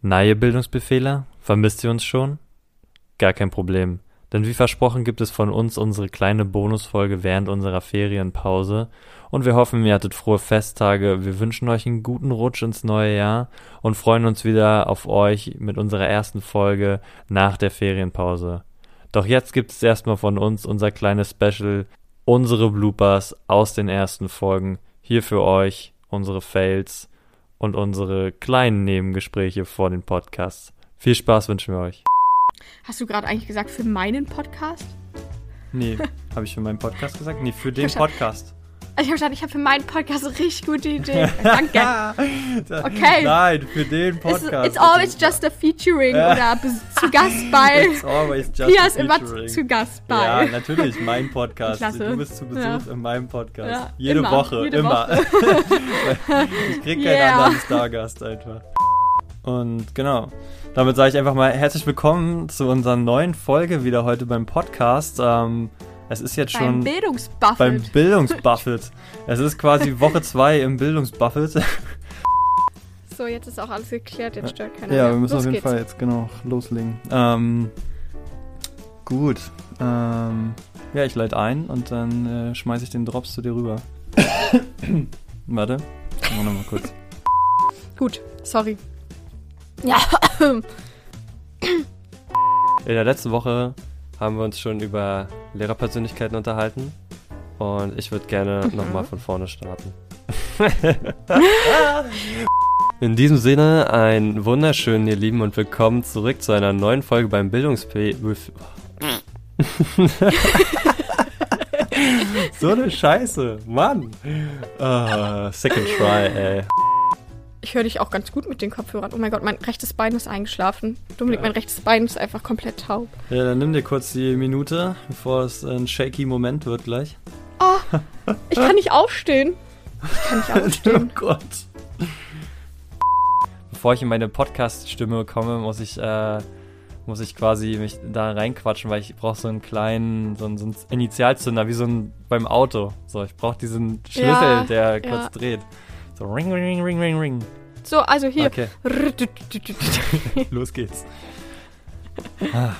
Neue Bildungsbefehle? Vermisst ihr uns schon? Gar kein Problem. Denn wie versprochen gibt es von uns unsere kleine Bonusfolge während unserer Ferienpause. Und wir hoffen, ihr hattet frohe Festtage. Wir wünschen euch einen guten Rutsch ins neue Jahr und freuen uns wieder auf euch mit unserer ersten Folge nach der Ferienpause. Doch jetzt gibt es erstmal von uns unser kleines Special, unsere Bloopers aus den ersten Folgen. Hier für euch unsere Fails und unsere kleinen Nebengespräche vor den Podcasts. Viel Spaß wünschen wir euch. Hast du gerade eigentlich gesagt für meinen Podcast? Nee, habe ich für meinen Podcast gesagt? Nee, für den. Podcast. Also ich habe gesagt, ich habe für meinen Podcast eine richtig gute Idee. Danke. Okay. Nein, für den It's, Podcast. it's always just a featuring Ja. oder zu Gast bei. It's always just Pia ist immer zu Gast Ja, bei. natürlich, mein Podcast. Klasse. Du bist zu Besuch Ja. in meinem Podcast. Ja, jede immer, Woche, jede immer. Woche. ich krieg keinen Yeah. anderen Stargast einfach. Und genau, damit sage ich einfach mal herzlich willkommen zu unserer neuen Folge wieder heute beim Podcast. Ähm, es ist jetzt Beim schon beim Bildungsbuffet. Bildungsbuffet. es ist quasi Woche 2 im Bildungsbuffet. So, jetzt ist auch alles geklärt, jetzt stört keiner Ja, mehr. wir müssen Los auf jeden geht's. Fall jetzt genau loslegen. Ähm, gut. Ähm, ja, ich leite ein und dann äh, schmeiße ich den Drops zu dir rüber. Warte. Machen wir nochmal kurz. Gut, sorry. Ja, In der letzten Woche haben wir uns schon über Lehrerpersönlichkeiten unterhalten. Und ich würde gerne Mhm. nochmal von vorne starten. In diesem Sinne, ein wunderschönen, ihr Lieben, und willkommen zurück zu einer neuen Folge beim Bildungsp... so eine Scheiße, Mann. Ah, second try, ey. Ich höre dich auch ganz gut mit den Kopfhörern. Oh mein Gott, mein rechtes Bein ist eingeschlafen. Dominik, mein rechtes Bein ist einfach komplett taub. Ja, dann nimm dir kurz die Minute, bevor es ein shaky Moment wird gleich. Ich kann nicht aufstehen. Ich kann nicht oh aufstehen. Gott. Bevor ich in meine Podcast-Stimme komme, muss ich, äh, muss ich quasi mich da reinquatschen, weil ich brauche so einen kleinen, so einen, so einen Initialzünder, wie so ein beim Auto. So, ich brauche diesen Schlüssel, Ja, der ja. kurz dreht. So ring, ring, ring, ring, ring. So, also hier. Okay, los geht's. Ah.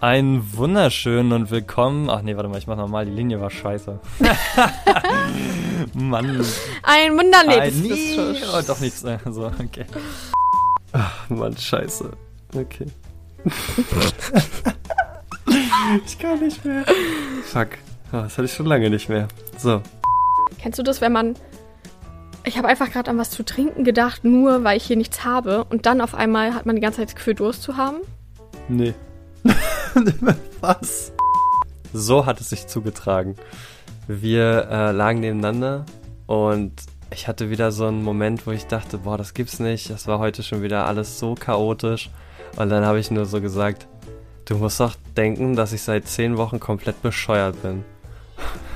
Einen wunderschönen und willkommen. Ach nee, warte mal, ich mach nochmal, die Linie war scheiße. Mann. Ein Wunder, nee, Ein- oh, doch nichts. So, okay. Ach, Mann, scheiße. Okay. ich kann nicht mehr. Fuck. Ah, Das hatte ich schon lange nicht mehr. So. Kennst du das, wenn man. Ich habe einfach gerade an was zu trinken gedacht, nur weil ich hier nichts habe. Und dann auf einmal hat man die ganze Zeit das Gefühl, Durst zu haben. Nee. Was? So hat es sich zugetragen. Wir äh, lagen nebeneinander und ich hatte wieder so einen Moment, wo ich dachte, boah, das gibt's nicht. Das war heute schon wieder alles so chaotisch. Und dann habe ich nur so gesagt, du musst doch denken, dass ich seit zehn Wochen komplett bescheuert bin.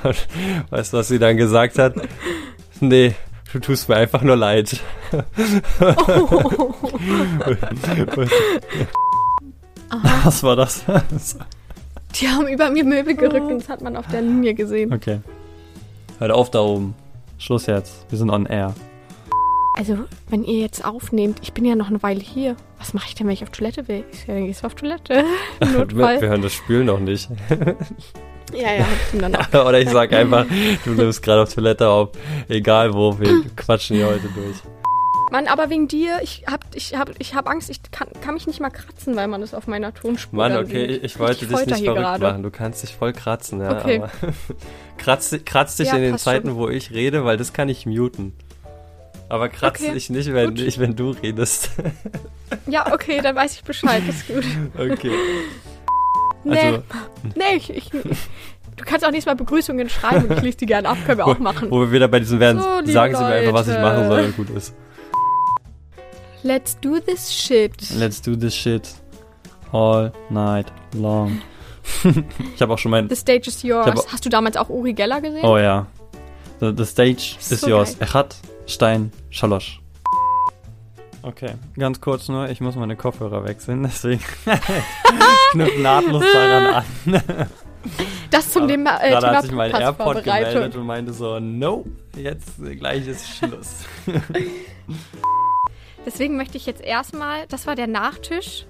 Weißt du, was sie dann gesagt hat? Nee, du tust mir einfach nur leid. Was war das? Die haben über mir Möbel gerückt und das hat man auf der Linie gesehen. okay. Hört auf da oben. Schluss jetzt. Wir sind on air. Also, wenn ihr jetzt aufnehmt, ich bin ja noch eine Weile hier. Was mache ich denn, wenn ich auf Toilette will? Ich dann gehst du auf Toilette. Im Wir, Notfall. wir hören das Spülen noch nicht. Ja, ja, hab ich ihm dann auch. Oder ich sag einfach, du nimmst gerade auf Toilette auf. Egal wo, wir quatschen hier heute durch. Mann, aber wegen dir, ich hab, ich hab, ich hab Angst, ich kann, kann mich nicht mal kratzen, weil man das auf meiner Tonspur Mann, okay, sieht. ich wollte Ich dich nicht verrückt gerade. machen. Du kannst dich voll kratzen, ja. Okay. Aber kratz, kratz dich Ja, in den Zeiten, schon. wo ich rede, weil das kann ich muten. Aber kratz Okay, dich nicht, wenn, nicht, wenn du redest. Ja, okay, dann weiß ich Bescheid, das ist gut. okay. Nee, Also, nee, ich, ich, du kannst auch nächstes Mal Begrüßungen schreiben und ich lese die gerne ab, können wir auch machen. wo wir wieder bei diesem werden, So, sagen Sie mir einfach, was ich Leute. machen soll und gut ist. Let's do this shit. Let's do this shit all night long. ich habe auch schon mein. The stage is yours. Hab- Hast du damals auch Uri Geller gesehen? Oh ja. The, the stage So is yours. geil. Echat, Stein, Schalosch. Okay, ganz kurz nur, ich muss meine Kopfhörer wechseln, deswegen knüpfe nahtlos daran an. Das zum Thema, äh, Gerade hat sich mein AirPod gemeldet und meinte so, no, jetzt äh, gleich ist Schluss. Deswegen möchte ich jetzt erstmal, das war der Nachtisch.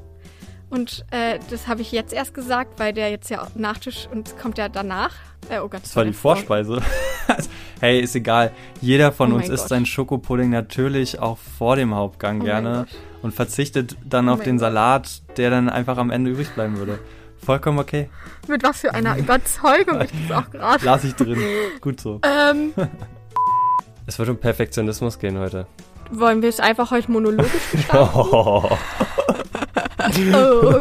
Und äh, das habe ich jetzt erst gesagt, weil der jetzt ja Nachtisch und kommt ja danach. Äh, oh Gott, Das war die Vorspeise. hey, ist egal. Jeder von Oh uns isst Gott. seinen Schokopudding natürlich auch vor dem Hauptgang Oh gerne und verzichtet dann Oh auf den. Salat, der dann einfach am Ende übrig bleiben würde. Vollkommen okay. Mit was für einer Überzeugung ich das auch gerade. Lass ich drin. Gut so. Ähm, Es wird um Perfektionismus gehen heute. wollen wir es einfach heute monologisch gestalten? Oh. oh,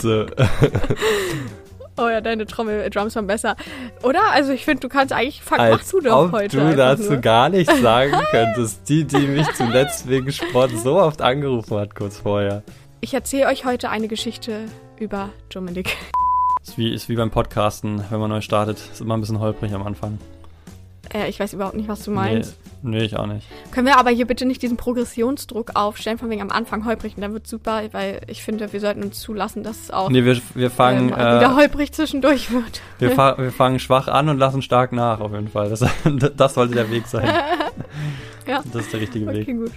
so. oh ja, deine Trommel-Drums waren besser. Oder? Also ich finde, du kannst eigentlich, mach Als du doch ob heute. du dazu nur. gar nichts sagen könntest. Die, die mich zuletzt wegen Sport so oft angerufen hat, kurz vorher. Ich erzähle euch heute eine Geschichte über Dominik. Ist wie, ist wie beim Podcasten, wenn man neu startet. Ist immer ein bisschen holprig am Anfang. Äh, ich weiß überhaupt nicht, was du meinst. Nee, nee, ich auch nicht. Können wir aber hier bitte nicht diesen Progressionsdruck aufstellen, von wegen am Anfang holprig und dann wird super, weil ich finde, wir sollten uns zulassen, dass es auch Nee, wir, wir fangen, ähm, wieder äh, holprig zwischendurch wird. wir, fa wir fangen schwach an und lassen stark nach, auf jeden Fall. Das, das sollte der Weg sein. Ja. Das ist der richtige Weg. Okay, gut.